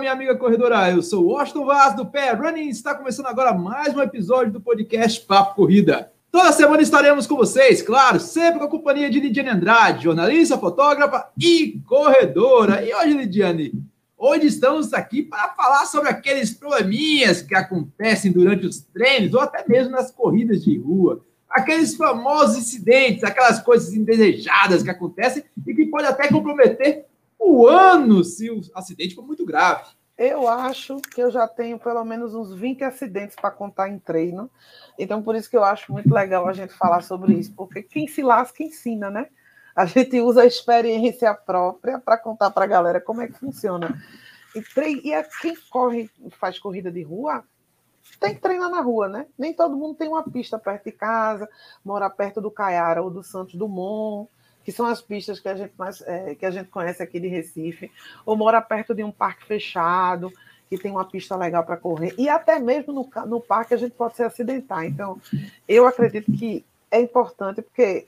minha amiga corredora. Eu sou o Washington Vaz do Pé Running. Está começando agora mais um episódio do podcast Papo Corrida. Toda semana estaremos com vocês, claro, sempre com a companhia de Lidiane Andrade, jornalista, fotógrafa e corredora. E hoje, Lidiane, hoje estamos aqui para falar sobre aqueles probleminhas que acontecem durante os treinos ou até mesmo nas corridas de rua. Aqueles famosos incidentes, aquelas coisas indesejadas que acontecem e que pode até comprometer o ano se o acidente for muito grave. Eu acho que eu já tenho pelo menos uns 20 acidentes para contar em treino. Então, por isso que eu acho muito legal a gente falar sobre isso, porque quem se lasca ensina, né? A gente usa a experiência própria para contar para a galera como é que funciona. E, treino, e a quem corre, faz corrida de rua, tem que treinar na rua, né? Nem todo mundo tem uma pista perto de casa, mora perto do Caiara ou do Santos Dumont que são as pistas que a gente mais é, que a gente conhece aqui de Recife, ou mora perto de um parque fechado, que tem uma pista legal para correr, e até mesmo no, no parque a gente pode se acidentar. Então, eu acredito que é importante, porque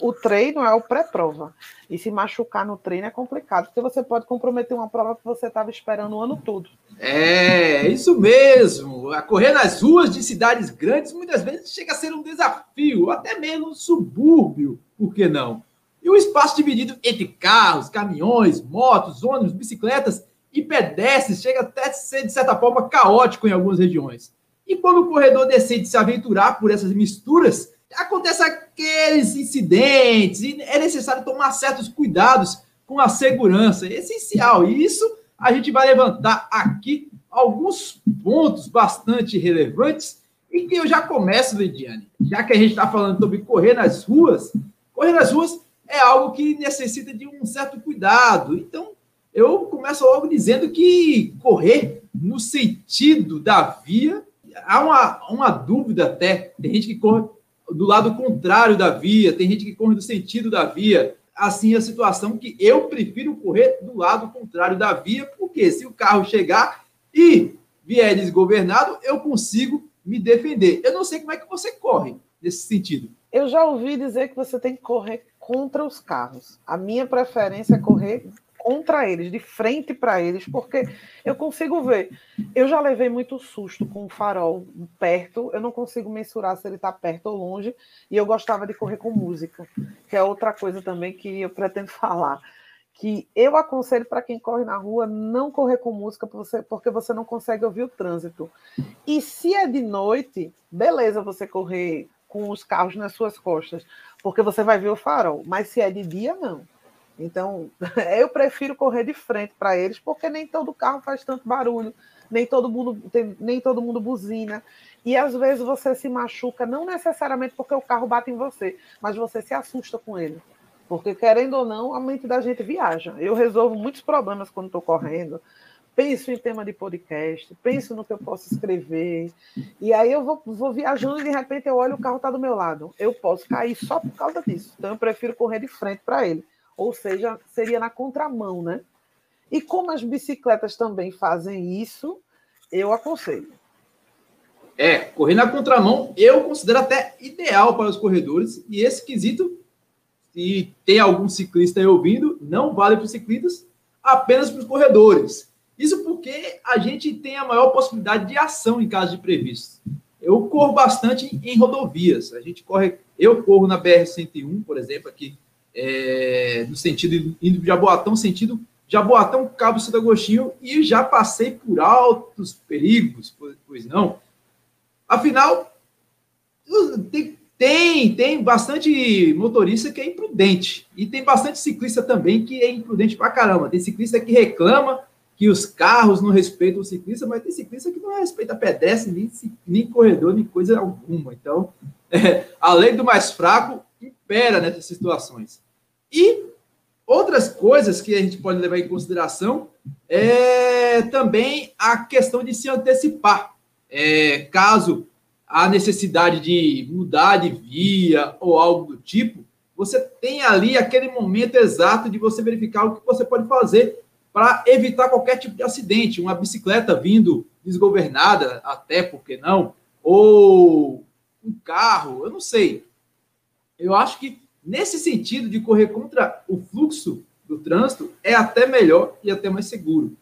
o treino é o pré-prova. E se machucar no treino é complicado, porque você pode comprometer uma prova que você estava esperando o ano todo. É, isso mesmo. A correr nas ruas de cidades grandes muitas vezes chega a ser um desafio, até mesmo um subúrbio, por que não? E o espaço dividido entre carros, caminhões, motos, ônibus, bicicletas e pedestres chega até ser, de certa forma, caótico em algumas regiões. E quando o corredor decide se aventurar por essas misturas, acontecem aqueles incidentes e é necessário tomar certos cuidados com a segurança. É essencial. E isso a gente vai levantar aqui alguns pontos bastante relevantes e que eu já começo, Lidiane. Já que a gente está falando sobre correr nas ruas, correr nas ruas é algo que necessita de um certo cuidado. Então, eu começo logo dizendo que correr no sentido da via, há uma, uma dúvida até. Tem gente que corre do lado contrário da via, tem gente que corre do sentido da via. Assim, a situação que eu prefiro correr do lado contrário da via, porque se o carro chegar e vier desgovernado, eu consigo me defender. Eu não sei como é que você corre nesse sentido. Eu já ouvi dizer que você tem que correr contra os carros. A minha preferência é correr contra eles, de frente para eles, porque eu consigo ver. Eu já levei muito susto com o farol perto, eu não consigo mensurar se ele está perto ou longe, e eu gostava de correr com música, que é outra coisa também que eu pretendo falar. Que eu aconselho para quem corre na rua não correr com música, porque você não consegue ouvir o trânsito. E se é de noite, beleza você correr com os carros nas suas costas, porque você vai ver o farol. Mas se é de dia, não. Então, eu prefiro correr de frente para eles, porque nem todo carro faz tanto barulho, nem todo mundo tem, nem todo mundo buzina. E às vezes você se machuca, não necessariamente porque o carro bate em você, mas você se assusta com ele. Porque, querendo ou não, a mente da gente viaja. Eu resolvo muitos problemas quando estou correndo. Penso em tema de podcast, penso no que eu posso escrever. E aí eu vou, vou viajando e de repente eu olho o carro está do meu lado. Eu posso cair só por causa disso. Então eu prefiro correr de frente para ele ou seja, seria na contramão, né? E como as bicicletas também fazem isso, eu aconselho. É, correr na contramão eu considero até ideal para os corredores, e esse quesito, se tem algum ciclista aí ouvindo, não vale para os ciclistas, apenas para os corredores. Isso porque a gente tem a maior possibilidade de ação em caso de previsto. Eu corro bastante em rodovias. A gente corre, eu corro na BR-101, por exemplo, aqui é, no sentido indo de Jaboatão, sentido Jaboatão, Cabo Santo Agostinho, e já passei por altos perigos, pois não. Afinal, tem, tem, tem bastante motorista que é imprudente, e tem bastante ciclista também que é imprudente pra caramba. Tem ciclista que reclama que os carros não respeitam o ciclista, mas tem ciclista que não respeita pedestre, nem, nem corredor, nem coisa alguma. Então, é, a lei do mais fraco impera nessas situações. E outras coisas que a gente pode levar em consideração é também a questão de se antecipar. É, caso a necessidade de mudar de via ou algo do tipo, você tem ali aquele momento exato de você verificar o que você pode fazer para evitar qualquer tipo de acidente. Uma bicicleta vindo desgovernada, até porque não, ou um carro, eu não sei. Eu acho que nesse sentido de correr contra o fluxo do trânsito é até melhor e até mais seguro.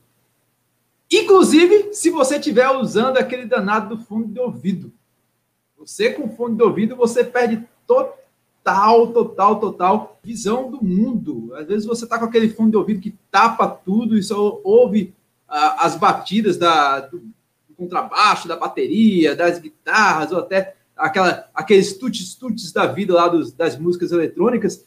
Inclusive, se você estiver usando aquele danado do fone de ouvido. Você com fone de ouvido, você perde total, total, total visão do mundo. Às vezes você está com aquele fone de ouvido que tapa tudo e só ouve ah, as batidas da, do, do contrabaixo, da bateria, das guitarras, ou até aquela, aqueles tuts-tuts da vida lá dos, das músicas eletrônicas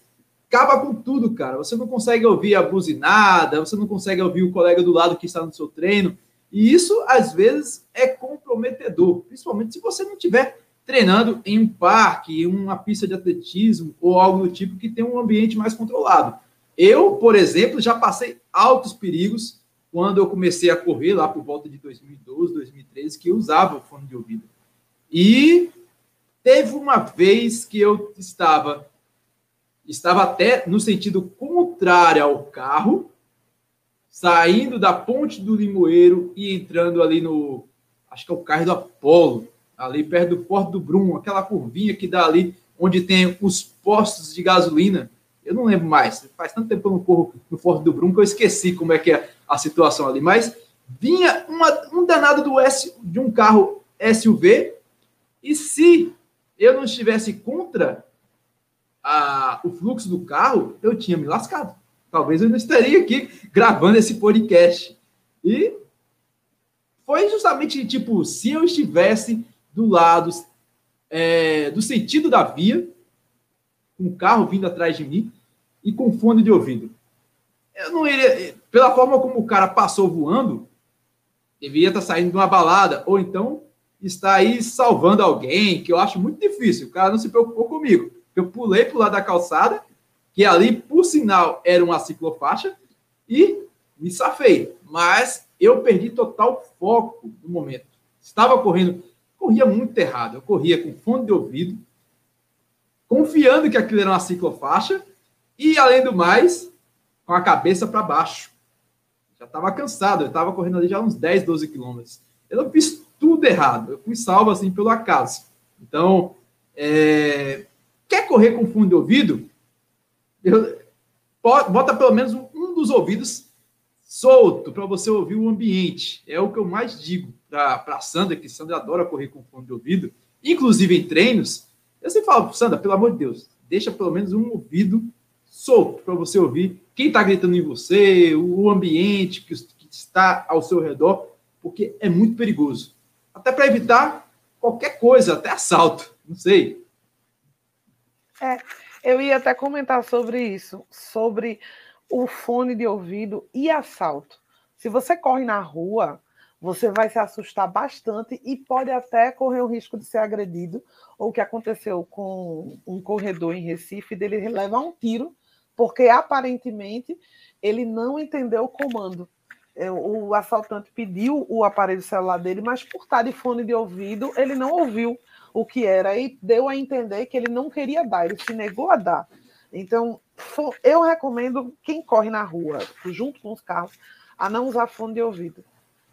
acaba com tudo, cara. Você não consegue ouvir a buzinada, você não consegue ouvir o colega do lado que está no seu treino. E isso, às vezes, é comprometedor, principalmente se você não estiver treinando em um parque, em uma pista de atletismo ou algo do tipo que tem um ambiente mais controlado. Eu, por exemplo, já passei altos perigos quando eu comecei a correr lá por volta de 2012, 2013, que eu usava o fone de ouvido. E teve uma vez que eu estava estava até no sentido contrário ao carro, saindo da ponte do Limoeiro e entrando ali no, acho que é o carro do Apolo, ali perto do Porto do Brum, aquela curvinha que dá ali onde tem os postos de gasolina. Eu não lembro mais, faz tanto tempo que eu não corro no Porto do Brum que eu esqueci como é que é a situação ali, mas vinha uma, um danado do S, de um carro SUV e se eu não estivesse contra a, o fluxo do carro, eu tinha me lascado. Talvez eu não estaria aqui gravando esse podcast. E foi justamente tipo, se eu estivesse do lado é, do sentido da via, com o carro vindo atrás de mim e com fone de ouvido. Eu não iria, pela forma como o cara passou voando, deveria estar saindo de uma balada, ou então está aí salvando alguém, que eu acho muito difícil. O cara não se preocupou comigo. Eu pulei para o lado da calçada, que ali, por sinal, era uma ciclofaixa, e me safei. Mas eu perdi total foco no momento. Estava correndo, corria muito errado. Eu corria com fone de ouvido, confiando que aquilo era uma ciclofaixa, e, além do mais, com a cabeça para baixo. Já estava cansado, eu estava correndo ali já uns 10, 12 quilômetros. Eu não fiz tudo errado, eu fui salvo assim pelo acaso. Então, é, Quer correr com fundo de ouvido? Eu, bota pelo menos um dos ouvidos solto para você ouvir o ambiente. É o que eu mais digo para a Sandra, que Sandra adora correr com fone de ouvido, inclusive em treinos. Eu sempre falo, Sandra, pelo amor de Deus, deixa pelo menos um ouvido solto para você ouvir quem está gritando em você, o ambiente que, que está ao seu redor, porque é muito perigoso. Até para evitar qualquer coisa, até assalto, não sei. É, eu ia até comentar sobre isso, sobre o fone de ouvido e assalto. Se você corre na rua, você vai se assustar bastante e pode até correr o risco de ser agredido, ou o que aconteceu com um corredor em Recife, dele levar um tiro, porque aparentemente ele não entendeu o comando. É, o assaltante pediu o aparelho celular dele, mas por estar de fone de ouvido, ele não ouviu o que era e deu a entender que ele não queria dar, ele se negou a dar. Então, eu recomendo quem corre na rua, junto com os carros, a não usar fone de ouvido.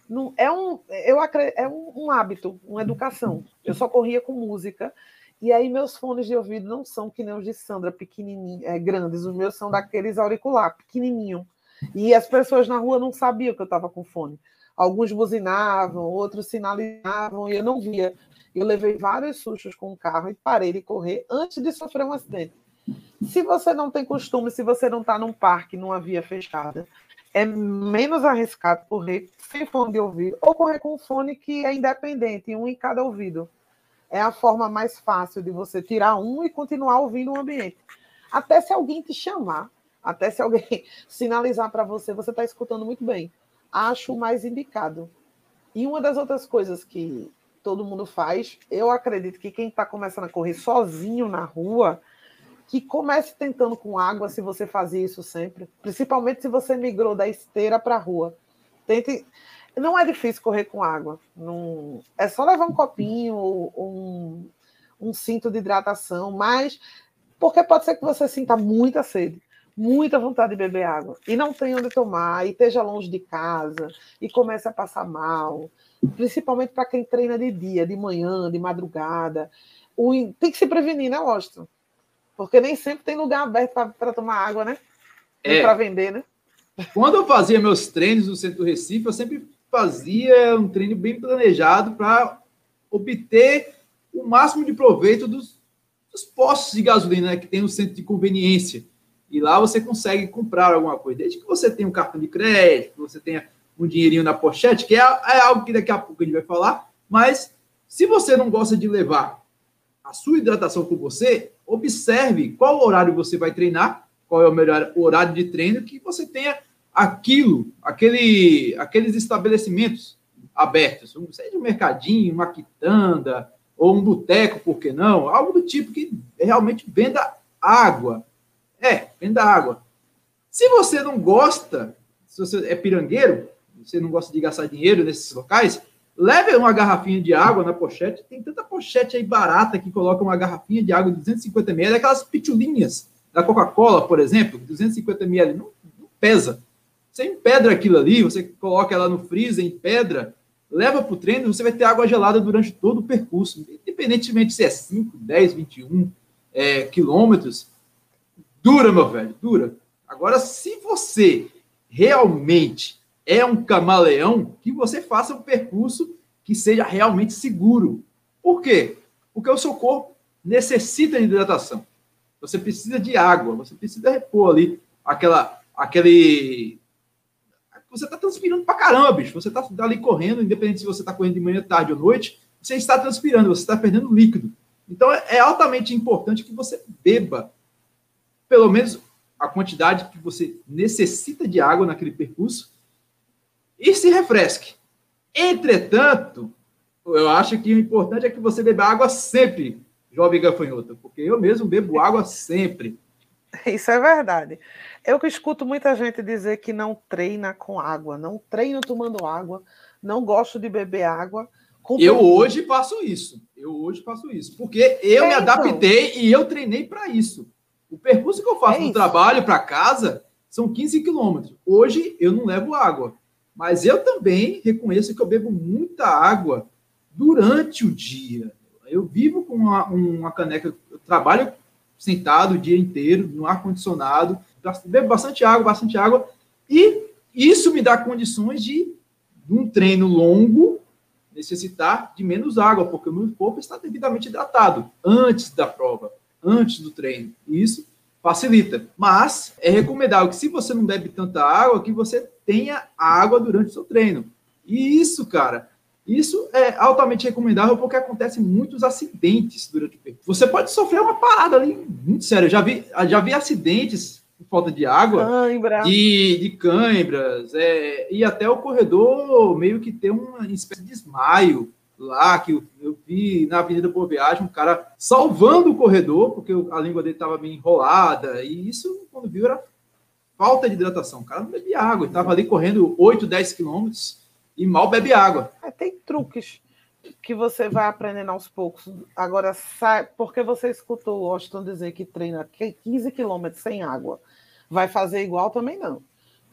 Não, é um, eu é um, um hábito, uma educação. Eu só corria com música e aí meus fones de ouvido não são que nem os de Sandra, pequenininhos, é, grandes. Os meus são daqueles auricular, pequenininho. E as pessoas na rua não sabiam que eu estava com fone. Alguns buzinavam, outros sinalizavam e eu não via. Eu levei vários sustos com o carro e parei de correr antes de sofrer um acidente. Se você não tem costume, se você não está num parque, numa via fechada, é menos arriscado correr sem fone de ouvido ou correr com um fone que é independente, um em cada ouvido. É a forma mais fácil de você tirar um e continuar ouvindo o ambiente. Até se alguém te chamar, até se alguém sinalizar para você, você está escutando muito bem. Acho mais indicado. E uma das outras coisas que todo mundo faz. Eu acredito que quem está começando a correr sozinho na rua, que comece tentando com água, se você fazia isso sempre, principalmente se você migrou da esteira para a rua. Tente. Não é difícil correr com água. Não... É só levar um copinho, um, um cinto de hidratação, mas porque pode ser que você sinta muita sede muita vontade de beber água e não tem onde tomar, e esteja longe de casa, e comece a passar mal, principalmente para quem treina de dia, de manhã, de madrugada. O, tem que se prevenir, né, Washington? Porque nem sempre tem lugar aberto para tomar água, né? É para vender, né? Quando eu fazia meus treinos no centro do Recife, eu sempre fazia um treino bem planejado para obter o máximo de proveito dos, dos postos de gasolina né, que tem no centro de conveniência. E lá você consegue comprar alguma coisa, desde que você tenha um cartão de crédito, você tenha um dinheirinho na pochete, que é, é algo que daqui a pouco a gente vai falar, mas se você não gosta de levar a sua hidratação com você, observe qual horário você vai treinar, qual é o melhor horário de treino, que você tenha aquilo, aquele, aqueles estabelecimentos abertos, seja um mercadinho, uma quitanda, ou um boteco, por que não? Algo do tipo que realmente venda água. É, venda água. Se você não gosta, se você é pirangueiro, você não gosta de gastar dinheiro nesses locais, leve uma garrafinha de água na pochete. Tem tanta pochete aí barata que coloca uma garrafinha de água de 250 ml, aquelas pitulinhas da Coca-Cola, por exemplo, 250 ml, não, não pesa. Você empedra aquilo ali, você coloca ela no freezer, em pedra, leva para o treino, você vai ter água gelada durante todo o percurso, independentemente se é 5, 10, 21 é, quilômetros. Dura, meu velho, dura. Agora, se você realmente é um camaleão, que você faça um percurso que seja realmente seguro. Por quê? Porque o seu corpo necessita de hidratação. Você precisa de água, você precisa repor ali aquela, aquele você está transpirando pra caramba, bicho. Você está ali correndo, independente se você está correndo de manhã, tarde ou noite, você está transpirando, você está perdendo líquido. Então é, é altamente importante que você beba pelo menos a quantidade que você necessita de água naquele percurso e se refresque. Entretanto, eu acho que o importante é que você beba água sempre, jovem gafanhoto, porque eu mesmo bebo água sempre. Isso é verdade. Eu que escuto muita gente dizer que não treina com água, não treino tomando água, não gosto de beber água. Eu hoje faço isso. Eu hoje faço isso. Porque eu é, me então. adaptei então. e eu treinei para isso. O percurso que eu faço é do trabalho para casa são 15 quilômetros. Hoje eu não levo água. Mas eu também reconheço que eu bebo muita água durante o dia. Eu vivo com uma, uma caneca, eu trabalho sentado o dia inteiro, no ar-condicionado bebo bastante água, bastante água, e isso me dá condições de, de um treino longo, necessitar de menos água, porque o meu corpo está devidamente hidratado antes da prova, antes do treino. Isso facilita. Mas é recomendável que se você não bebe tanta água, que você tenha água durante o seu treino. E isso, cara, isso é altamente recomendável porque acontece muitos acidentes durante o treino. Você pode sofrer uma parada ali muito séria. já vi, já vi acidentes falta de água, Cãibra. de, de cãibras, é, e até o corredor meio que tem uma espécie de desmaio lá, que eu, eu vi na Avenida Boa Viagem, um cara salvando o corredor, porque a língua dele estava bem enrolada, e isso, quando viu, era falta de hidratação. O cara não bebia água, estava ali correndo 8, 10 quilômetros e mal bebe água. É, tem truques que você vai aprendendo aos poucos. Agora, sai, porque você escutou o Austin dizer que treina 15 quilômetros sem água vai fazer igual também não.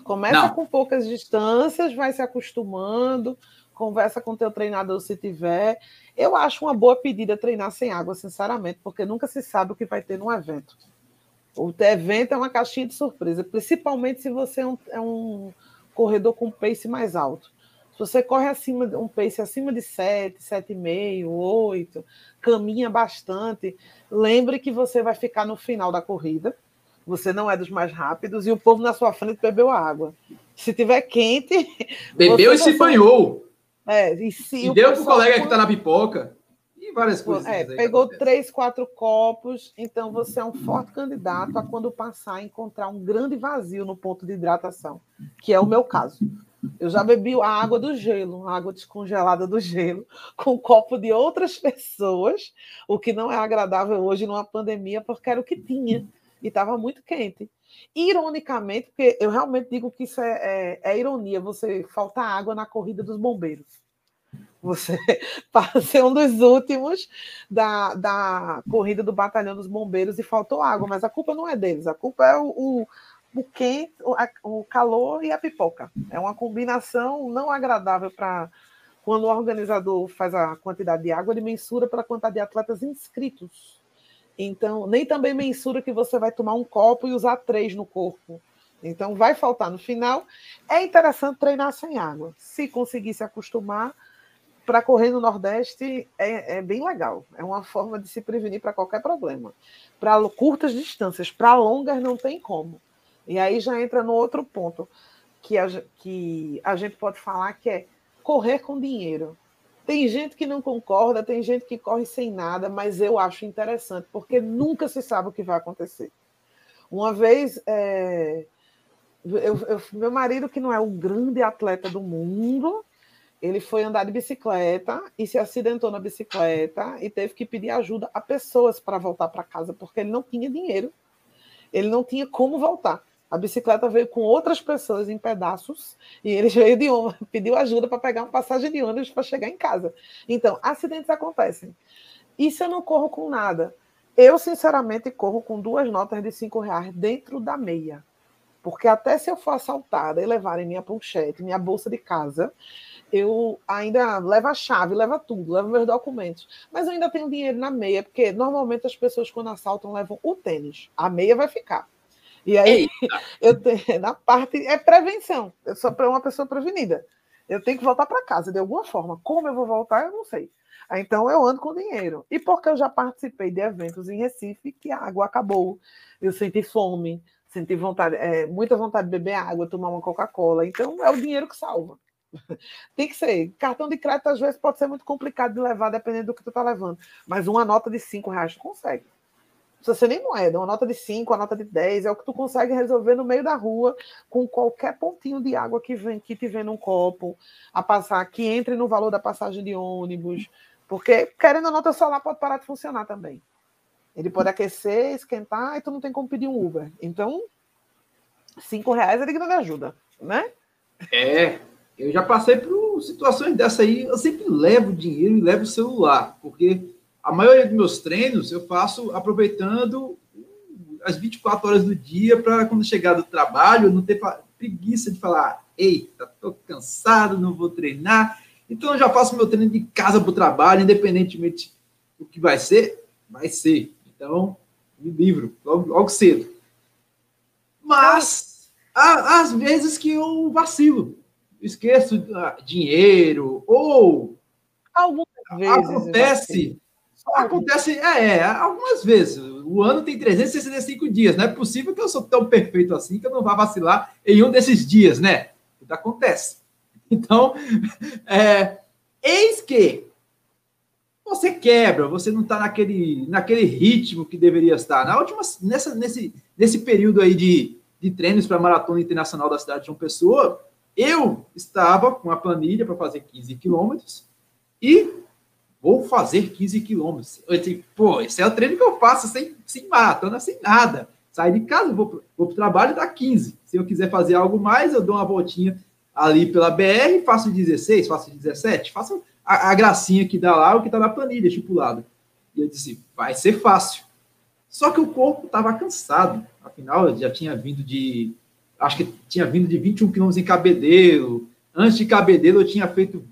Começa não. com poucas distâncias, vai se acostumando, conversa com teu treinador se tiver. Eu acho uma boa pedida treinar sem água, sinceramente, porque nunca se sabe o que vai ter num evento. O evento é uma caixinha de surpresa, principalmente se você é um, é um corredor com pace mais alto. Se você corre acima um pace acima de 7, 7,5, 8, caminha bastante, lembre que você vai ficar no final da corrida você não é dos mais rápidos e o povo na sua frente bebeu água. Se tiver quente. Bebeu e se banhou. É, e se e deu para o colega que está na pipoca. E várias coisas. É, pegou três, quatro copos, então você é um forte candidato a quando passar encontrar um grande vazio no ponto de hidratação, que é o meu caso. Eu já bebi a água do gelo, a água descongelada do gelo, com um copo de outras pessoas, o que não é agradável hoje numa pandemia, porque era o que tinha e estava muito quente. Ironicamente, porque eu realmente digo que isso é, é, é ironia, você falta água na corrida dos bombeiros. Você ser um dos últimos da, da corrida do batalhão dos bombeiros e faltou água, mas a culpa não é deles, a culpa é o, o, o quente, o, a, o calor e a pipoca. É uma combinação não agradável para quando o organizador faz a quantidade de água, ele mensura pela quantidade de atletas inscritos então, nem também mensura que você vai tomar um copo e usar três no corpo. Então, vai faltar no final. É interessante treinar sem água. Se conseguir se acostumar, para correr no Nordeste é, é, bem legal. É uma forma de se prevenir para qualquer problema. Para curtas distâncias, para longas não tem como. E aí já entra no outro ponto que a, que a gente pode falar que é correr com dinheiro. Tem gente que não concorda, tem gente que corre sem nada, mas eu acho interessante, porque nunca se sabe o que vai acontecer. Uma vez, é, eu, eu, meu marido, que não é o grande atleta do mundo, ele foi andar de bicicleta e se acidentou na bicicleta e teve que pedir ajuda a pessoas para voltar para casa, porque ele não tinha dinheiro. Ele não tinha como voltar. A bicicleta veio com outras pessoas em pedaços e ele veio de uma, pediu ajuda para pegar uma passagem de ônibus para chegar em casa. Então, acidentes acontecem. Isso eu não corro com nada. Eu, sinceramente, corro com duas notas de cinco reais dentro da meia. Porque até se eu for assaltada e levarem minha ponchete, minha bolsa de casa, eu ainda levo a chave, levo tudo, levo meus documentos. Mas eu ainda tenho dinheiro na meia, porque normalmente as pessoas, quando assaltam, levam o tênis. A meia vai ficar. E aí, eu tenho, na parte. É prevenção. Eu sou uma pessoa prevenida. Eu tenho que voltar para casa de alguma forma. Como eu vou voltar, eu não sei. Então eu ando com dinheiro. E porque eu já participei de eventos em Recife que a água acabou, eu senti fome, senti vontade, é, muita vontade de beber água, tomar uma Coca-Cola. Então é o dinheiro que salva. Tem que ser. Cartão de crédito, às vezes, pode ser muito complicado de levar, dependendo do que tu tá levando. Mas uma nota de 5 reais tu consegue. Não precisa ser nem moeda, uma nota de 5, uma nota de 10, é o que tu consegue resolver no meio da rua, com qualquer pontinho de água que vem, que te vem num copo, a passar, que entre no valor da passagem de ônibus. Porque, querendo não, teu celular pode parar de funcionar também. Ele pode aquecer, esquentar, e tu não tem como pedir um Uber. Então, 5 reais é de ajuda, né? É, eu já passei por situações dessa aí. Eu sempre levo dinheiro e levo o celular, porque a maioria dos meus treinos eu faço aproveitando as 24 horas do dia para quando chegar do trabalho não ter preguiça de falar, eita, tô cansado, não vou treinar. Então eu já faço meu treino de casa para o trabalho, independentemente do que vai ser, vai ser. Então, me livro logo, logo cedo. Mas às vezes que eu vacilo esqueço ah, dinheiro, ou algumas vezes acontece. Acontece, é, é, algumas vezes. O ano tem 365 dias. Não é possível que eu sou tão perfeito assim que eu não vá vacilar em um desses dias, né? Tudo acontece. Então, é, eis que você quebra, você não está naquele, naquele ritmo que deveria estar. Na última, nessa, nesse, nesse período aí de, de treinos para a Maratona Internacional da cidade de João Pessoa, eu estava com a planilha para fazer 15 quilômetros e vou fazer 15 quilômetros. Eu disse, pô, esse é o treino que eu faço sem, sem maratona, sem nada. Saio de casa, vou, vou para o trabalho dá 15. Se eu quiser fazer algo mais, eu dou uma voltinha ali pela BR, faço 16, faço 17, faço a, a gracinha que dá lá, o que está na planilha estipulado. E eu disse, vai ser fácil. Só que o corpo estava cansado. Afinal, eu já tinha vindo de acho que tinha vindo de 21 quilômetros em Cabedelo. Antes de Cabedelo, eu tinha feito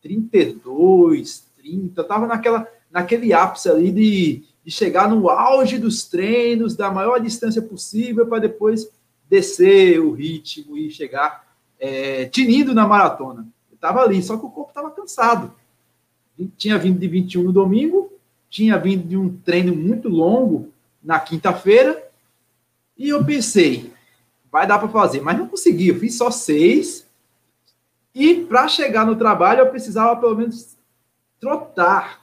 32, 30. Eu estava naquela, naquele ápice ali de, de chegar no auge dos treinos, da maior distância possível, para depois descer o ritmo e chegar é, tinindo na maratona. Eu estava ali, só que o corpo estava cansado. Tinha vindo de 21 no domingo, tinha vindo de um treino muito longo na quinta-feira, e eu pensei, vai dar para fazer, mas não consegui, eu fiz só seis. E para chegar no trabalho eu precisava pelo menos trotar.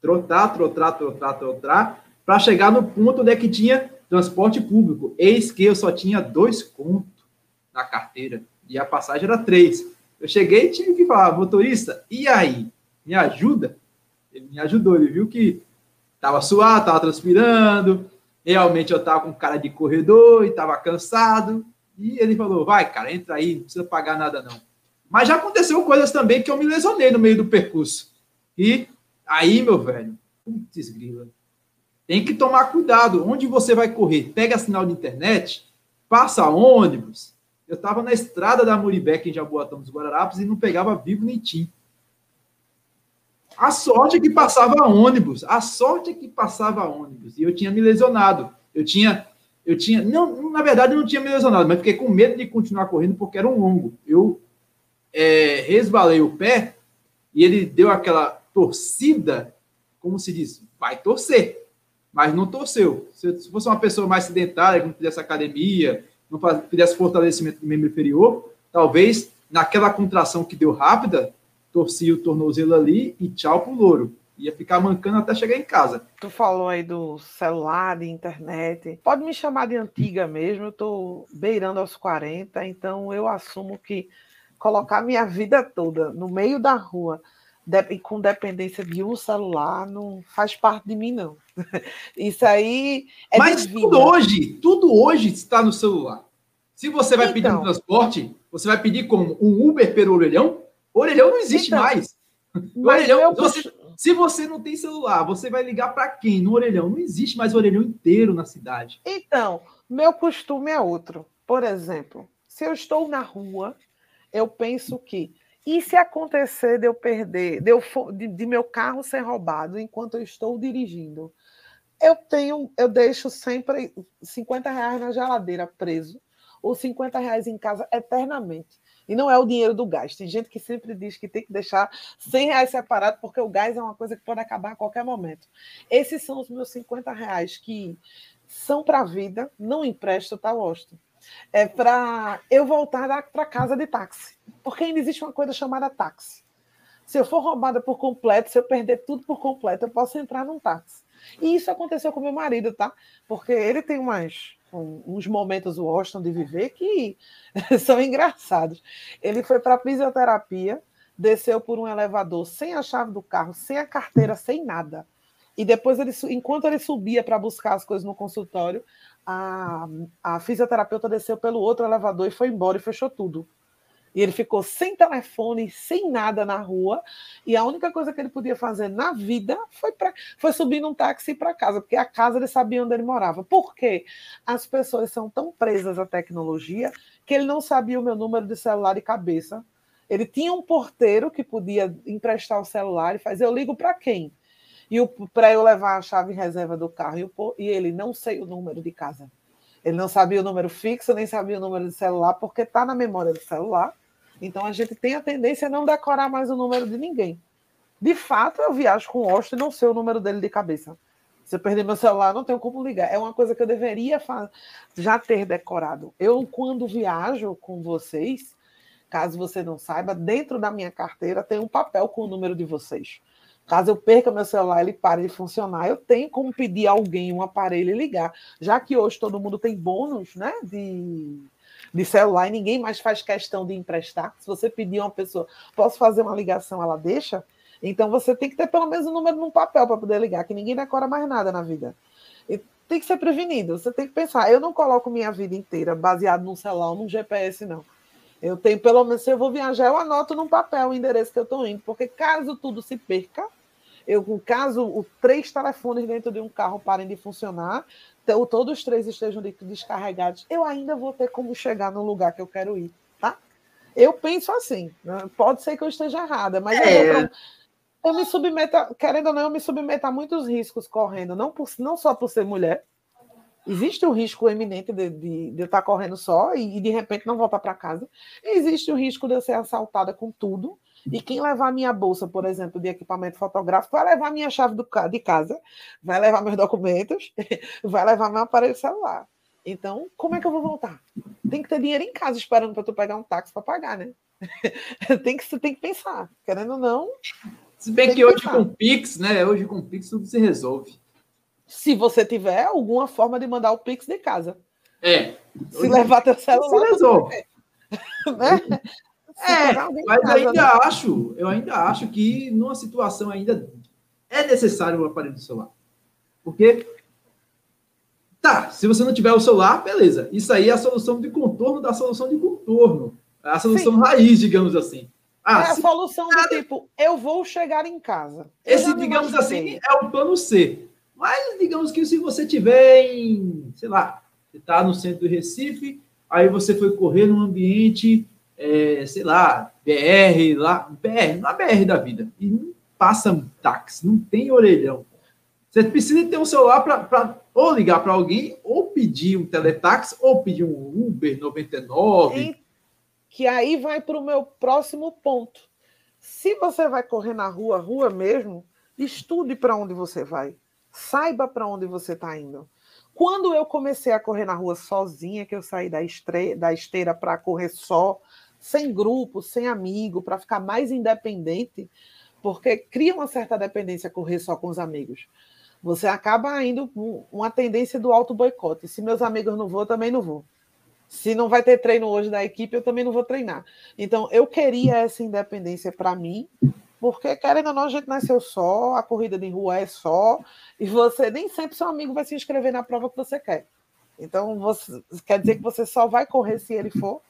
Trotar, trotar, trotar, trotar, para chegar no ponto onde é que tinha transporte público. Eis que eu só tinha dois contos na carteira e a passagem era três. Eu cheguei e tive que falar, motorista, e aí? Me ajuda? Ele me ajudou, ele viu que estava suado, estava transpirando, Realmente eu estava com cara de corredor e estava cansado. E ele falou: vai, cara, entra aí, não precisa pagar nada não. Mas já aconteceu coisas também que eu me lesionei no meio do percurso. E aí, meu velho, putz, grila. Tem que tomar cuidado. Onde você vai correr? Pega sinal de internet, passa ônibus. Eu estava na estrada da Muribeca, em Jaboatão dos Guararapes, e não pegava vivo nem tim. A sorte é que passava ônibus, a sorte é que passava ônibus. E eu tinha me lesionado. Eu tinha eu tinha, não, na verdade eu não tinha me lesionado, mas fiquei com medo de continuar correndo porque era um longo. Eu é, resbalei o pé e ele deu aquela torcida, como se diz, vai torcer, mas não torceu. Se, fosse uma pessoa mais sedentária, que não fizesse academia, não fizesse fortalecimento do membro inferior, talvez naquela contração que deu rápida, torcia o tornozelo ali e tchau pro louro. Ia ficar mancando até chegar em casa. Tu falou aí do celular, de internet. Pode me chamar de antiga mesmo, eu tô beirando aos 40, então eu assumo que colocar minha vida toda no meio da rua com dependência de um celular não faz parte de mim, não. Isso aí é Mas tudo hoje, tudo hoje está no celular. Se você vai então, pedir um transporte, você vai pedir como um Uber pelo orelhão? Orelhão não existe então, mais. Orelhão, você, se você não tem celular, você vai ligar para quem no orelhão? Não existe mais orelhão inteiro na cidade. Então, meu costume é outro. Por exemplo, se eu estou na rua, eu penso que e se acontecer de eu perder, de, eu, de, de, meu carro ser roubado enquanto eu estou dirigindo? Eu tenho, eu deixo sempre 50 reais na geladeira preso, ou 50 reais em casa eternamente. E não é o dinheiro do gás. Tem gente que sempre diz que tem que deixar 100 reais separado, porque o gás é uma coisa que pode acabar a qualquer momento. Esses são os meus 50 reais que são para a vida, não empresto, tá, Washington? É para eu voltar para casa de táxi. Porque ainda existe uma coisa chamada táxi. Se eu for roubada por completo, se eu perder tudo por completo, eu posso entrar num táxi. E isso aconteceu com meu marido, tá? Porque ele tem umas, uns momentos Washington de viver que são engraçados. Ele foi para fisioterapia, desceu por um elevador sem a chave do carro, sem a carteira, sem nada. E depois, ele, enquanto ele subia para buscar as coisas no consultório, a, a fisioterapeuta desceu pelo outro elevador e foi embora e fechou tudo. E ele ficou sem telefone, sem nada na rua, e a única coisa que ele podia fazer na vida foi, pra, foi subir num táxi para casa, porque a casa ele sabia onde ele morava. Por quê? As pessoas são tão presas à tecnologia que ele não sabia o meu número de celular de cabeça. Ele tinha um porteiro que podia emprestar o celular e fazer, eu ligo para quem? E para eu levar a chave reserva do carro, e, o, e ele não sei o número de casa. Ele não sabia o número fixo, nem sabia o número de celular, porque está na memória do celular então a gente tem a tendência a não decorar mais o número de ninguém. De fato, eu viajo com o Austin e não sei o número dele de cabeça. Se eu perder meu celular, não tenho como ligar. É uma coisa que eu deveria já ter decorado. Eu, quando viajo com vocês, caso você não saiba, dentro da minha carteira tem um papel com o número de vocês. Caso eu perca meu celular ele pare de funcionar, eu tenho como pedir a alguém um aparelho e ligar. Já que hoje todo mundo tem bônus né, de de celular e ninguém mais faz questão de emprestar. Se você pedir uma pessoa, posso fazer uma ligação, ela deixa? Então você tem que ter pelo menos o um número num papel para poder ligar, que ninguém decora mais nada na vida. E tem que ser prevenido. Você tem que pensar, eu não coloco minha vida inteira baseado num celular num GPS, não. Eu tenho, pelo menos, se eu vou viajar, eu anoto num papel o endereço que eu estou indo, porque caso tudo se perca, eu, caso os três telefones dentro de um carro parem de funcionar, então, todos os três estejam descarregados, eu ainda vou ter como chegar no lugar que eu quero ir, tá? Eu penso assim, né? pode ser que eu esteja errada, mas é. eu, eu, me submeto, querendo ou não, eu me submeto a muitos riscos correndo, não, por, não só por ser mulher. Existe o risco eminente de, de, de eu estar correndo só e, e de repente não voltar para casa. Existe o risco de eu ser assaltada com tudo e quem levar minha bolsa, por exemplo, de equipamento fotográfico, vai levar minha chave do, de casa, vai levar meus documentos, vai levar meu aparelho celular. Então, como é que eu vou voltar? Tem que ter dinheiro em casa esperando para tu pegar um táxi para pagar, né? tem, que, tem que pensar, querendo ou não. Se bem que, que hoje com Pix, né? Hoje com Pix tudo se resolve. Se você tiver alguma forma de mandar o Pix de casa. É. Se levar teu celular. Se resolve. né? É, mas ainda né? acho, eu ainda acho que numa situação ainda é necessário o aparelho do celular. Porque tá, se você não tiver o celular, beleza. Isso aí é a solução de contorno da solução de contorno. É a solução Sim. raiz, digamos assim. Ah, é a solução nada... do tipo, eu vou chegar em casa. Esse, digamos assim, é o plano C. Mas digamos que se você tiver em, sei lá, você está no centro do Recife, aí você foi correr num ambiente é, sei lá, BR, lá, BR, na BR da vida, e não passa táxi, não tem orelhão. Você precisa ter um celular para ou ligar para alguém ou pedir um teletaxi ou pedir um Uber 99. E que aí vai para o meu próximo ponto. Se você vai correr na rua, rua mesmo, estude para onde você vai. Saiba para onde você está indo. Quando eu comecei a correr na rua sozinha, que eu saí da, estre... da esteira para correr só, sem grupo, sem amigo, para ficar mais independente, porque cria uma certa dependência correr só com os amigos. Você acaba indo uma tendência do auto boicote. Se meus amigos não vão, eu também não vou. Se não vai ter treino hoje da equipe, eu também não vou treinar. Então, eu queria essa independência para mim, porque, querendo ou não, a gente nasceu só, a corrida de rua é só, e você nem sempre seu amigo vai se inscrever na prova que você quer. Então, você, quer dizer que você só vai correr se ele for.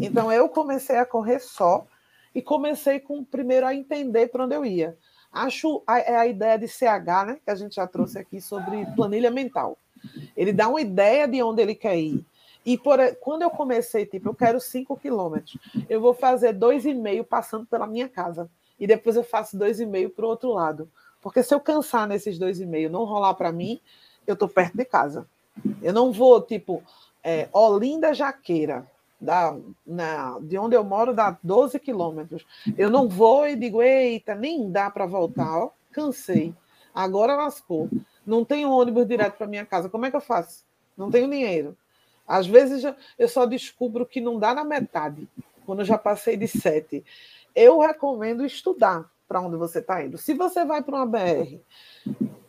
Então, eu comecei a correr só, e comecei com primeiro a entender para onde eu ia. Acho a, é a ideia de CH, né, que a gente já trouxe aqui sobre planilha mental. Ele dá uma ideia de onde ele quer ir. E por, quando eu comecei, tipo, eu quero 5 quilômetros, eu vou fazer dois e meio passando pela minha casa e depois eu faço dois e meio para o outro lado. Porque se eu cansar nesses dois e meio, não rolar para mim, eu estou perto de casa. Eu não vou, tipo, é, Olinda Jaqueira, da, na, de onde eu moro, dá 12 quilômetros. Eu não vou e digo, eita, nem dá para voltar, ó, cansei. Agora lascou. Não tenho ônibus direto para minha casa. Como é que eu faço? Não tenho dinheiro. Às vezes eu só descubro que não dá na metade, quando eu já passei de sete eu recomendo estudar para onde você está indo. Se você vai para uma BR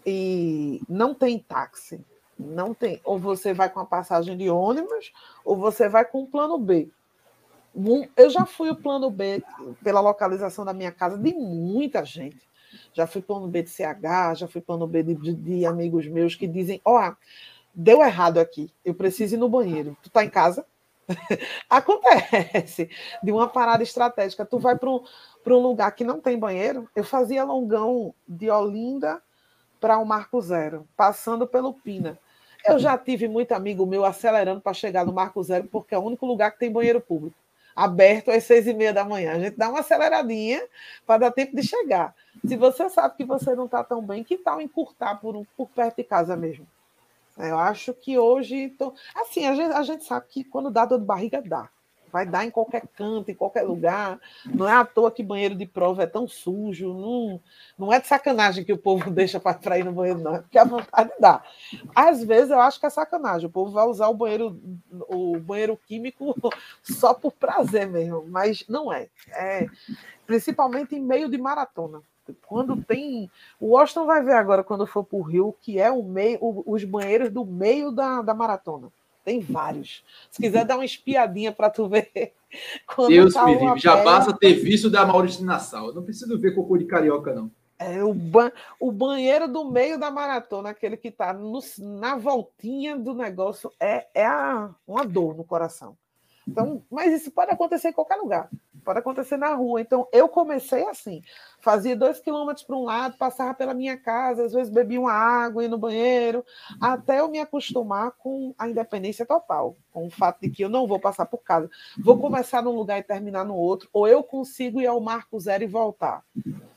e não tem táxi, não tem, ou você vai com a passagem de ônibus, ou você vai com o plano B. Eu já fui o plano B pela localização da minha casa de muita gente. Já fui plano B de CH, já fui plano B de, de, de amigos meus que dizem: Ó, oh, deu errado aqui, eu preciso ir no banheiro. Tu tá em casa? Acontece de uma parada estratégica. Tu vai para um, um lugar que não tem banheiro. Eu fazia longão de Olinda para o Marco Zero, passando pelo Pina. Eu já tive muito amigo meu acelerando para chegar no Marco Zero, porque é o único lugar que tem banheiro público. Aberto às seis e meia da manhã. A gente dá uma aceleradinha para dar tempo de chegar. Se você sabe que você não está tão bem, que tal encurtar por, um, por perto de casa mesmo? Eu acho que hoje. Tô... Assim, a gente, a gente sabe que quando dá dor de barriga, dá. Vai dar em qualquer canto, em qualquer lugar. Não é à toa que banheiro de prova é tão sujo. Não, não é de sacanagem que o povo deixa para ir no banheiro, não. É porque a vontade dá. Às vezes eu acho que é sacanagem. O povo vai usar o banheiro, o banheiro químico só por prazer mesmo. Mas não é. É principalmente em meio de maratona. Quando tem. O Washington vai ver agora, quando for para o Rio, que é o meio, os banheiros do meio da, da maratona. Tem vários. Se quiser dar uma espiadinha para tu ver. Deus tá me livre. Já basta ter visto da Maurício Nassau. não preciso ver cocô de carioca, não. É o, ban... o banheiro do meio da maratona, aquele que está na voltinha do negócio, é, é a... uma dor no coração. Então, mas isso pode acontecer em qualquer lugar. Pode acontecer na rua. Então, eu comecei assim. Fazia dois quilômetros para um lado, passava pela minha casa, às vezes bebia uma água, ia no banheiro, até eu me acostumar com a independência total, com o fato de que eu não vou passar por casa. Vou começar num lugar e terminar no outro, ou eu consigo ir ao marco zero e voltar.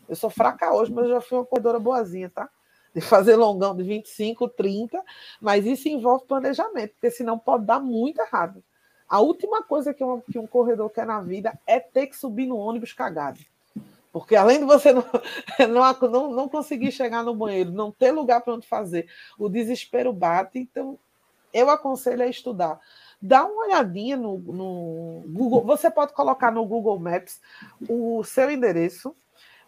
Eu sou fraca hoje, mas eu já fui uma corredora boazinha, tá? De fazer longão de 25, 30, mas isso envolve planejamento, porque senão pode dar muito errado. A última coisa que um, que um corredor quer na vida é ter que subir no ônibus cagado. Porque além de você não, não, não, não conseguir chegar no banheiro, não ter lugar para onde fazer, o desespero bate. Então, eu aconselho a estudar. Dá uma olhadinha no, no Google. Você pode colocar no Google Maps o seu endereço,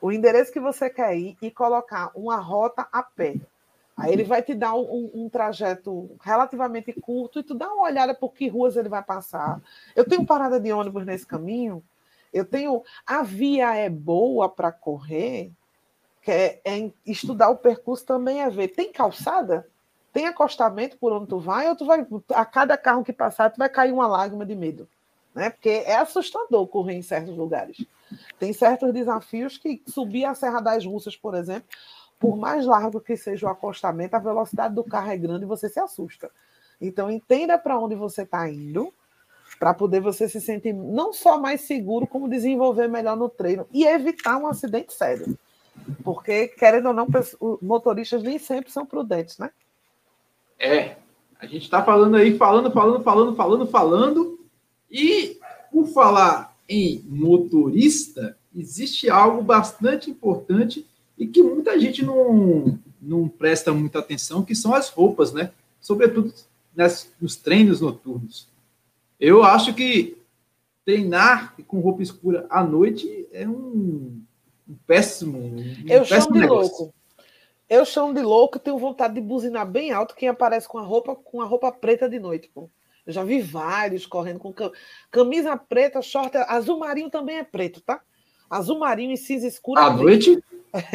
o endereço que você quer ir e colocar uma rota a pé. Aí ele vai te dar um, um, trajeto relativamente curto e tu dá uma olhada por que ruas ele vai passar. Eu tenho parada de ônibus nesse caminho, eu tenho. A via é boa para correr, que é, é, estudar o percurso também é ver. Tem calçada? Tem acostamento por onde tu vai, ou tu vai. A cada carro que passar, tu vai cair uma lágrima de medo. Né? Porque é assustador correr em certos lugares. Tem certos desafios que subir a Serra das Russas, por exemplo, por mais largo que seja o acostamento, a velocidade do carro é grande e você se assusta. Então, entenda para onde você está indo, para poder você se sentir não só mais seguro, como desenvolver melhor no treino e evitar um acidente sério. Porque, querendo ou não, motoristas nem sempre são prudentes, né? É. A gente está falando aí, falando, falando, falando, falando, falando. E por falar em motorista, existe algo bastante importante e que muita gente não, não presta muita atenção, que são as roupas, né? Sobretudo nas, nos treinos noturnos. Eu acho que treinar com roupa escura à noite é um, um péssimo. Um eu péssimo chamo de negócio. louco. Eu chamo de louco e tenho vontade de buzinar bem alto quem aparece com a roupa com a roupa preta de noite, pô. Eu já vi vários correndo com camisa preta, short azul marinho também é preto, tá? Azul marinho e cinza escura. À é noite?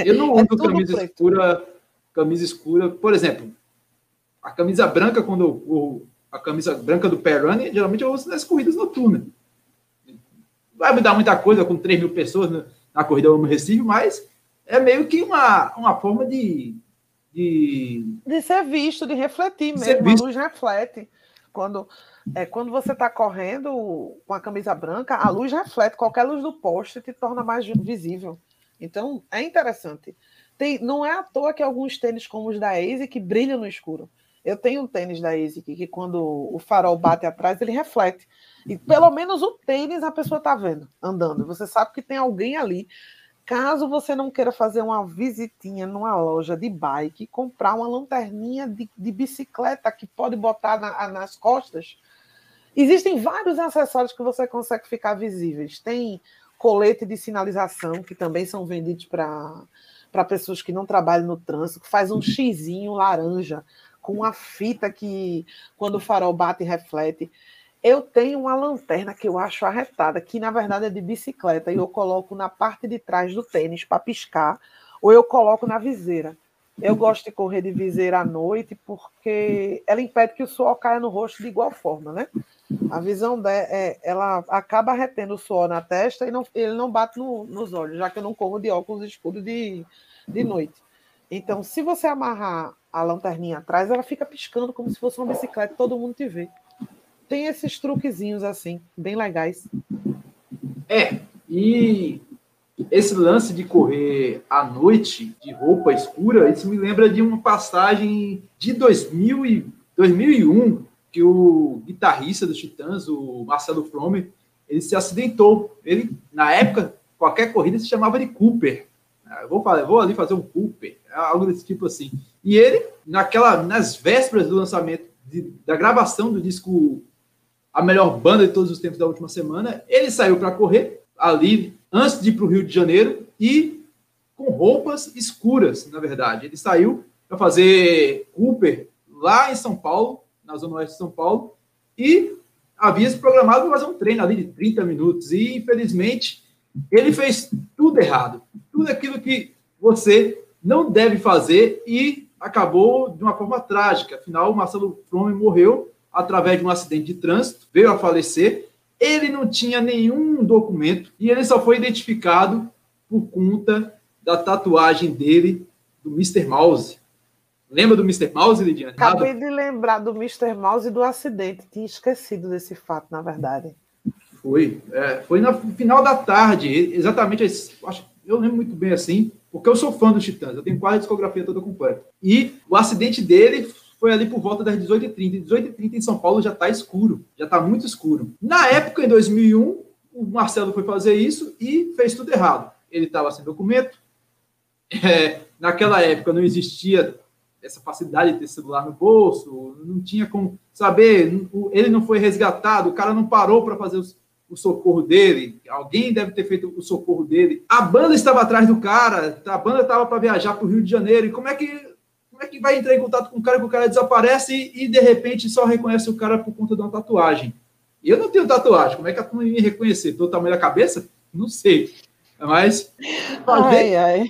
Eu não é uso é camisa preto. escura, camisa escura. Por exemplo, a camisa branca, quando eu, a camisa branca do Perrunning, geralmente eu uso nas corridas noturnas. Vai me dar muita coisa com 3 mil pessoas na, na corrida no Recife, mas é meio que uma, uma forma de, de. De ser visto, de refletir mesmo. A luz reflete. Quando, é, quando você está correndo com a camisa branca, a luz reflete. Qualquer luz do poste te torna mais visível. Então, é interessante. Tem, não é à toa que alguns tênis como os da ASIC brilham no escuro. Eu tenho um tênis da ASIC que quando o farol bate atrás, ele reflete. E pelo menos o tênis a pessoa está vendo, andando. Você sabe que tem alguém ali. Caso você não queira fazer uma visitinha numa loja de bike, comprar uma lanterninha de, de bicicleta que pode botar na, nas costas, existem vários acessórios que você consegue ficar visíveis. Tem colete de sinalização, que também são vendidos para pessoas que não trabalham no trânsito, que faz um xizinho laranja com uma fita que, quando o farol bate, reflete. Eu tenho uma lanterna que eu acho arretada, que na verdade é de bicicleta, e eu coloco na parte de trás do tênis para piscar, ou eu coloco na viseira. Eu gosto de correr de viseira à noite porque ela impede que o suor caia no rosto de igual forma, né? A visão dela, é, ela acaba retendo o suor na testa e não, ele não bate no, nos olhos, já que eu não como de óculos escuros de, de noite. Então, se você amarrar a lanterninha atrás, ela fica piscando como se fosse uma bicicleta, todo mundo te vê. Tem esses truquezinhos assim, bem legais. É, e esse lance de correr à noite de roupa escura, isso me lembra de uma passagem de 2000 e 2001 que o guitarrista dos Titãs, o Marcelo Fromer, ele se acidentou. Ele na época qualquer corrida se chamava de Cooper. Eu vou, falar, vou ali fazer um Cooper, algo desse tipo assim. E ele, naquela, nas vésperas do lançamento de, da gravação do disco A Melhor Banda de Todos os Tempos da última semana, ele saiu para correr ali antes de ir para o Rio de Janeiro e com roupas escuras, na verdade. Ele saiu para fazer Cooper lá em São Paulo, na Zona Oeste de São Paulo, e havia se programado para fazer um treino ali de 30 minutos. E, infelizmente, ele fez tudo errado. Tudo aquilo que você não deve fazer e acabou de uma forma trágica. Afinal, o Marcelo Fromme morreu através de um acidente de trânsito, veio a falecer. Ele não tinha nenhum documento e ele só foi identificado por conta da tatuagem dele do Mr. Mouse. Lembra do Mr. Mouse, Lidiane? Acabei de lembrar do Mr. Mouse e do acidente. Tinha esquecido desse fato, na verdade. Foi. É, foi no final da tarde. Exatamente. Acho, eu lembro muito bem assim porque eu sou fã dos Titãs, eu tenho quase a discografia toda completa. E o acidente dele foi ali por volta das 18h30. 18h30 em São Paulo já está escuro, já está muito escuro. Na época, em 2001, o Marcelo foi fazer isso e fez tudo errado. Ele estava sem documento. É, naquela época não existia essa facilidade de ter celular no bolso, não tinha como saber. Ele não foi resgatado, o cara não parou para fazer os, o socorro dele, alguém deve ter feito o socorro dele. A banda estava atrás do cara, a banda estava para viajar para o Rio de Janeiro, e como é que como é que vai entrar em contato com o cara que o cara desaparece e, e de repente só reconhece o cara por conta de uma tatuagem? E eu não tenho tatuagem, como é que a turma ia reconhecer? Pelo tamanho da cabeça? Não sei. Mas fazer, ai, ai.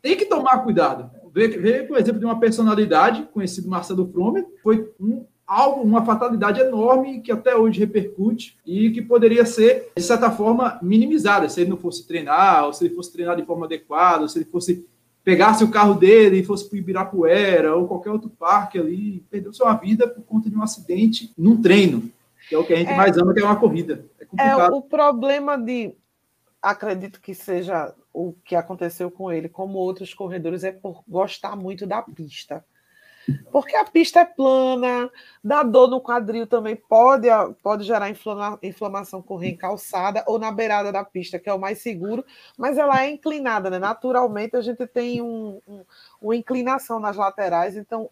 tem que tomar cuidado. Ver, ver, por exemplo, de uma personalidade conhecido Marcelo Fromer, foi um algo, uma fatalidade enorme que até hoje repercute e que poderia ser, de certa forma, minimizada. Se ele não fosse treinar, ou se ele fosse treinar de forma adequada, ou se ele fosse pegasse o carro dele e fosse para o Ibirapuera ou qualquer outro parque ali, perdeu sua vida por conta de um acidente num treino, que é o que a gente é, mais ama, que é uma corrida. É, é o problema de, acredito que seja o que aconteceu com ele, como outros corredores, é por gostar muito da pista. Porque a pista é plana, dá dor no quadril também, pode, pode gerar inflama, inflamação correr em calçada ou na beirada da pista, que é o mais seguro, mas ela é inclinada, né? Naturalmente a gente tem um, um, uma inclinação nas laterais, então,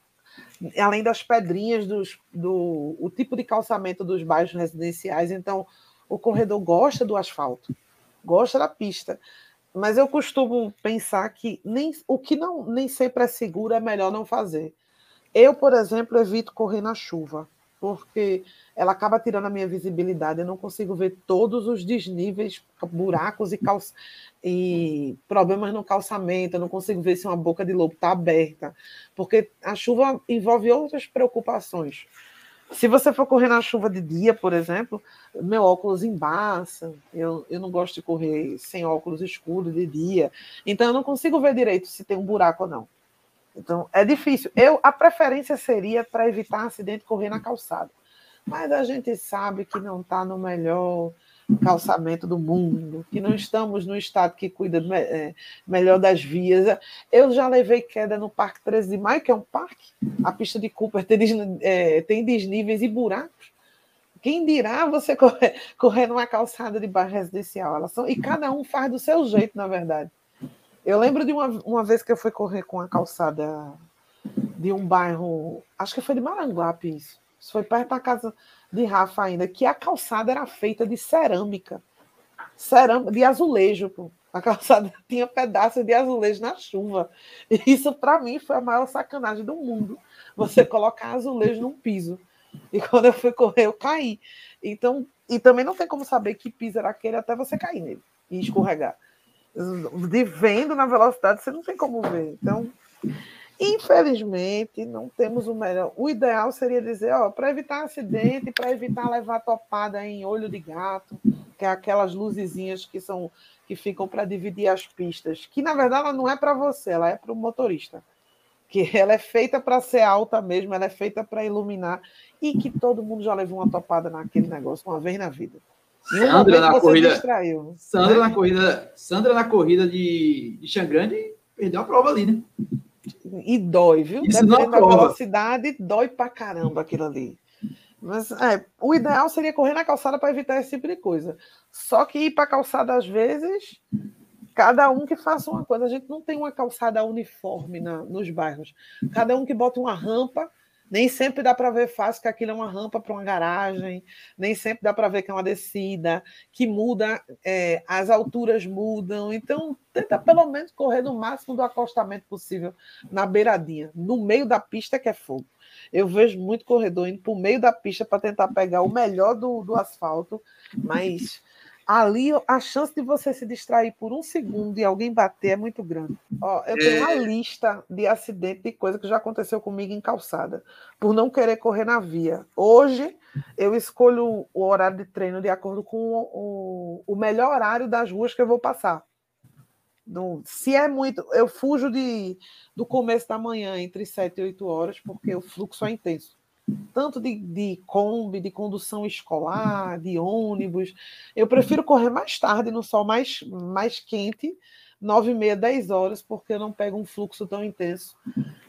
além das pedrinhas, dos, do o tipo de calçamento dos bairros residenciais, então o corredor gosta do asfalto, gosta da pista. Mas eu costumo pensar que nem, o que não, nem sempre é seguro é melhor não fazer. Eu, por exemplo, evito correr na chuva, porque ela acaba tirando a minha visibilidade. Eu não consigo ver todos os desníveis, buracos e, calça, e problemas no calçamento. Eu não consigo ver se uma boca de lobo está aberta, porque a chuva envolve outras preocupações. Se você for correr na chuva de dia, por exemplo, meu óculos embaça, eu, eu não gosto de correr sem óculos escuros de dia, então eu não consigo ver direito se tem um buraco ou não. Então é difícil. Eu a preferência seria para evitar acidente correr na calçada, mas a gente sabe que não está no melhor calçamento do mundo, que não estamos no estado que cuida é, melhor das vias. Eu já levei queda no Parque 13 de Maio, que é um parque, a pista de Cooper tem, é, tem desníveis e buracos. Quem dirá você correr, correr numa calçada de bairro residencial? Elas são, e cada um faz do seu jeito, na verdade. Eu lembro de uma, uma vez que eu fui correr com a calçada de um bairro, acho que foi de Maranguape isso. Isso foi perto da casa de Rafa ainda, que a calçada era feita de cerâmica, cerâmica de azulejo, pô. A calçada tinha pedaços de azulejo na chuva. E isso, para mim, foi a maior sacanagem do mundo. Você colocar azulejo num piso. E quando eu fui correr, eu caí. Então, e também não tem como saber que piso era aquele até você cair nele e escorregar. De vendo na velocidade, você não tem como ver. Então, Infelizmente, não temos o melhor. O ideal seria dizer, ó, para evitar acidente, para evitar levar topada em olho de gato, que é aquelas luzezinhas que são que ficam para dividir as pistas, que na verdade ela não é para você, ela é para o motorista. Que ela é feita para ser alta mesmo, ela é feita para iluminar e que todo mundo já levou uma topada naquele negócio uma vez na vida. Sandra na corrida. Distraiu, Sandra né? na corrida, Sandra na corrida de, de Xangrande perdeu a prova ali, né? E dói, viu? Isso Dependendo da velocidade, dói pra caramba aquilo ali. Mas é, o ideal seria correr na calçada para evitar esse tipo de coisa. Só que ir para a calçada, às vezes, cada um que faça uma coisa. A gente não tem uma calçada uniforme na, nos bairros. Cada um que bota uma rampa nem sempre dá para ver fácil que aquilo é uma rampa para uma garagem, nem sempre dá para ver que é uma descida, que muda, é, as alturas mudam. Então, tenta pelo menos correr no máximo do acostamento possível na beiradinha, no meio da pista que é fogo. Eu vejo muito corredor indo para o meio da pista para tentar pegar o melhor do, do asfalto, mas ali a chance de você se distrair por um segundo e alguém bater é muito grande. Ó, eu tenho uma é. lista de acidente de coisa que já aconteceu comigo em calçada, por não querer correr na via. Hoje eu escolho o horário de treino de acordo com o, o melhor horário das ruas que eu vou passar. No, se é muito, eu fujo de, do começo da manhã, entre 7 e 8 horas, porque o fluxo é intenso tanto de, de Kombi, de condução escolar, de ônibus. Eu prefiro correr mais tarde, no sol mais, mais quente, nove e meia, dez horas, porque eu não pego um fluxo tão intenso,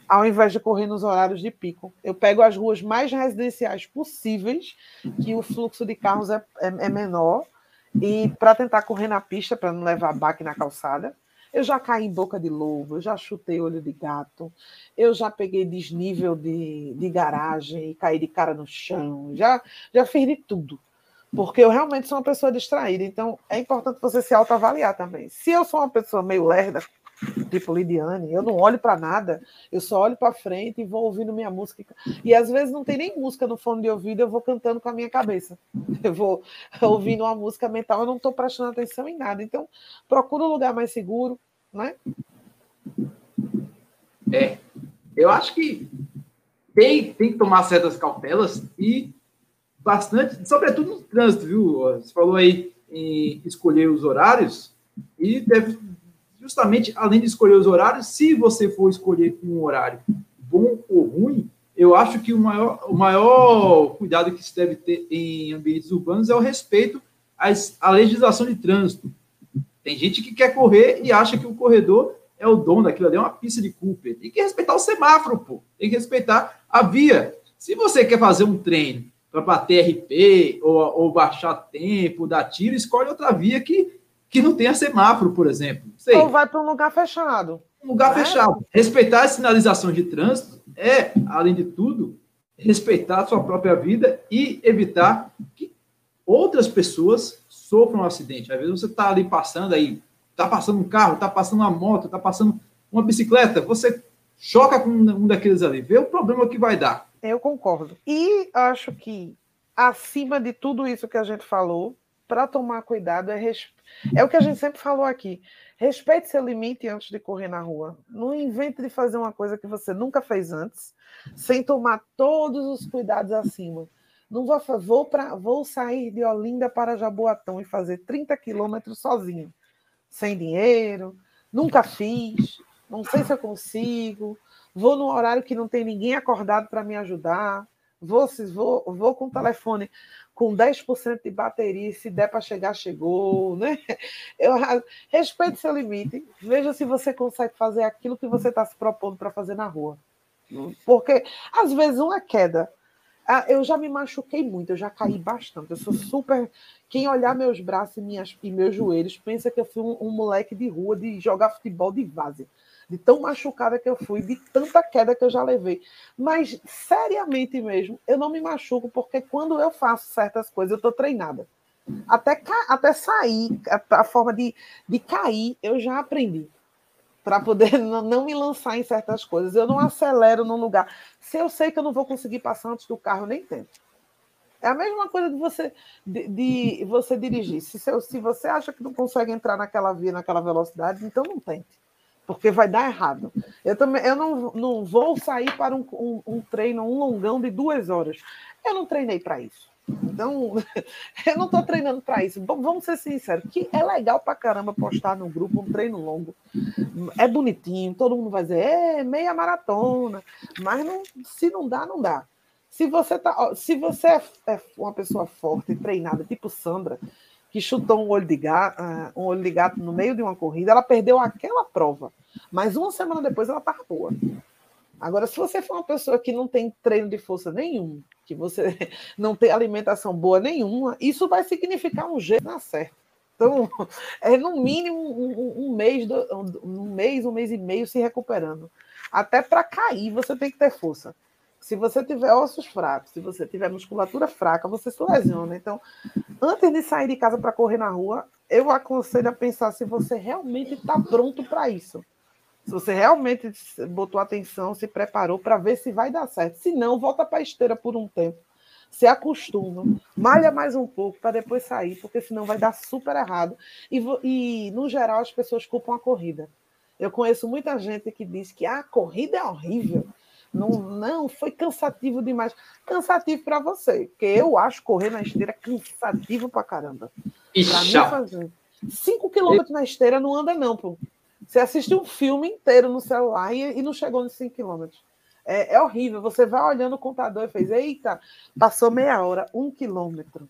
ao invés de correr nos horários de pico. Eu pego as ruas mais residenciais possíveis, que o fluxo de carros é, é, é menor, e para tentar correr na pista, para não levar baque na calçada. Eu já caí em boca de lobo, eu já chutei olho de gato, eu já peguei desnível de, de garagem e caí de cara no chão, já, já fiz de tudo. Porque eu realmente sou uma pessoa distraída, então é importante você se autoavaliar também. Se eu sou uma pessoa meio lerda, tipo Lidiane, eu não olho para nada, eu só olho para frente e vou ouvindo minha música. E às vezes não tem nem música no fone de ouvido, eu vou cantando com a minha cabeça. Eu vou ouvindo uma música mental, eu não estou prestando atenção em nada. Então, procura um lugar mais seguro, né? É, eu acho que tem, tem que tomar certas cautelas e bastante, sobretudo no trânsito, viu? Você falou aí em escolher os horários e deve justamente, além de escolher os horários, se você for escolher um horário bom ou ruim, eu acho que o maior, o maior cuidado que se deve ter em ambientes urbanos é o respeito às, à legislação de trânsito. Tem gente que quer correr e acha que o corredor é o dono daquilo ali, é uma pista de Cooper. Tem que respeitar o semáforo, pô. Tem que respeitar a via. Se você quer fazer um treino para bater RP ou, ou, baixar tempo, dar tiro, escolhe outra via que, que não tenha semáforo, por exemplo. Sei. Ou vai para um lugar fechado. Um lugar é? fechado. Respeitar a sinalização de trânsito é, além de tudo, respeitar a sua própria vida e evitar que outras pessoas sofram um acidente. Às vezes você está ali passando aí, está passando um carro, está passando uma moto, está passando uma bicicleta, você choca com um daqueles ali, vê o problema que vai dar. Eu concordo. E acho que, acima de tudo isso que a gente falou, para tomar cuidado é, res... é o que a gente sempre falou aqui. Respeite seu limite antes de correr na rua. Não invente de fazer uma coisa que você nunca fez antes, sem tomar todos os cuidados acima. Não vou, vou, pra, vou sair de Olinda para Jaboatão e fazer 30 quilômetros sozinho, sem dinheiro, nunca fiz, não sei se eu consigo, vou no horário que não tem ninguém acordado para me ajudar, vou, vou, vou com o telefone com 10% de bateria, se der para chegar, chegou, né? Eu, respeite seu limite, veja se você consegue fazer aquilo que você está se propondo para fazer na rua. Porque, às vezes, uma queda. Ah, eu já me machuquei muito, eu já caí bastante. Eu sou super. Quem olhar meus braços e, minhas, e meus joelhos pensa que eu fui um, um moleque de rua de jogar futebol de várzea de tão machucada que eu fui, de tanta queda que eu já levei. Mas, seriamente mesmo, eu não me machuco, porque quando eu faço certas coisas, eu estou treinada. Até, até sair, a, a, forma de, de cair, eu já aprendi. Para poder não, me lançar em certas coisas. Eu não acelero num lugar. Se eu sei que eu não vou conseguir passar antes do carro, eu nem tento. É a mesma coisa de você, de, de você dirigir. Se, se você acha que não consegue entrar naquela via, naquela velocidade, então não tente porque vai dar errado. Eu também eu não, não vou sair para um, um, um treino, um longão de duas horas. Eu não treinei para isso. Então, eu não estou treinando para isso. Vamos ser sinceros, que é legal para caramba postar no grupo um treino longo. É bonitinho, todo mundo vai dizer, é meia maratona, mas não, se não dá, não dá. Se você, tá, se você é, é uma pessoa forte, treinada, tipo Sandra, que chutou um olho de gato, ah, um olho de gato no meio de uma corrida, ela perdeu aquela prova. Mas uma semana depois ela estava boa. Agora, se você for uma pessoa que não tem treino de força nenhum, que você não tem alimentação boa nenhuma, isso vai significar um jeito na certa. Então, é no mínimo um, um, mês, um mês, um mês e meio se recuperando. Até para cair, você tem que ter força. Se você tiver ossos fracos, se você tiver musculatura fraca, você se lesiona. Então, antes de sair de casa para correr na rua, eu aconselho a pensar se você realmente está pronto para isso. Se você realmente botou atenção, se preparou para ver se vai dar certo. Se não, volta para a esteira por um tempo. Se acostuma, malha mais um pouco para depois sair, porque senão vai dar super errado. E, e, no geral, as pessoas culpam a corrida. Eu conheço muita gente que diz que ah, a corrida é horrível. Não, não, foi cansativo demais. Cansativo para você, porque eu acho correr na esteira cansativo para caramba. Para mim fazer. Cinco quilômetros na esteira não anda, não, pô. Você assiste um filme inteiro no celular e, e não chegou nos 5 quilômetros. É, é, horrível. Você vai olhando o contador e fez, eita, passou meia hora, um quilômetro.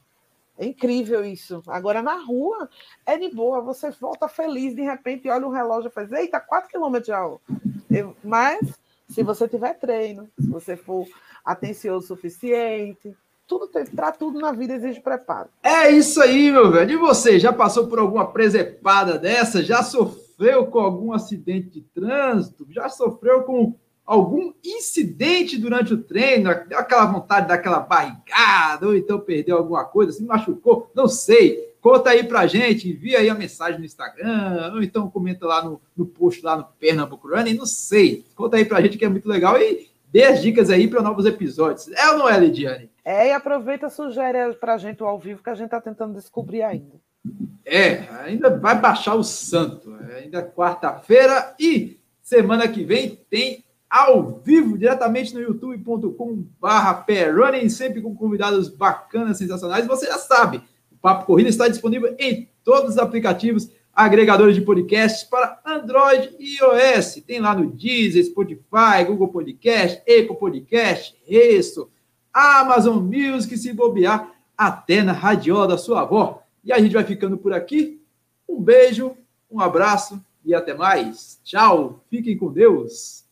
É incrível isso. Agora, na rua, é de boa. Você volta feliz, de repente, olha o relógio e faz, eita, 4 quilômetros já. Mas se você tiver treino, se você for atencioso o suficiente, tudo para tudo na vida exige preparo. É isso aí, meu velho. E você, já passou por alguma presepada dessa? Já sofreu com algum acidente de trânsito? Já sofreu com algum incidente durante o treino? Deu aquela vontade daquela barrigada, ou então perdeu alguma coisa, se machucou? Não sei. Conta aí pra gente, envia aí a mensagem no Instagram, ou então comenta lá no, no post lá no Pernambuco Running, não sei. Conta aí pra gente que é muito legal e dê as dicas aí para novos episódios. É ou não é, Lidiane? É, e aproveita sugere pra gente o ao vivo que a gente tá tentando descobrir ainda. É, ainda vai baixar o santo. É ainda quarta-feira e semana que vem tem ao vivo, diretamente no youtube.com/barra sempre com convidados bacanas, sensacionais. Você já sabe, Papo Corrida está disponível em todos os aplicativos agregadores de podcasts para Android e iOS. Tem lá no Deezer, Spotify, Google Podcast, Apple Podcast, Resto, Amazon Music, se bobear, até na radiola da sua avó. E a gente vai ficando por aqui. Um beijo, um abraço e até mais. Tchau, fiquem com Deus.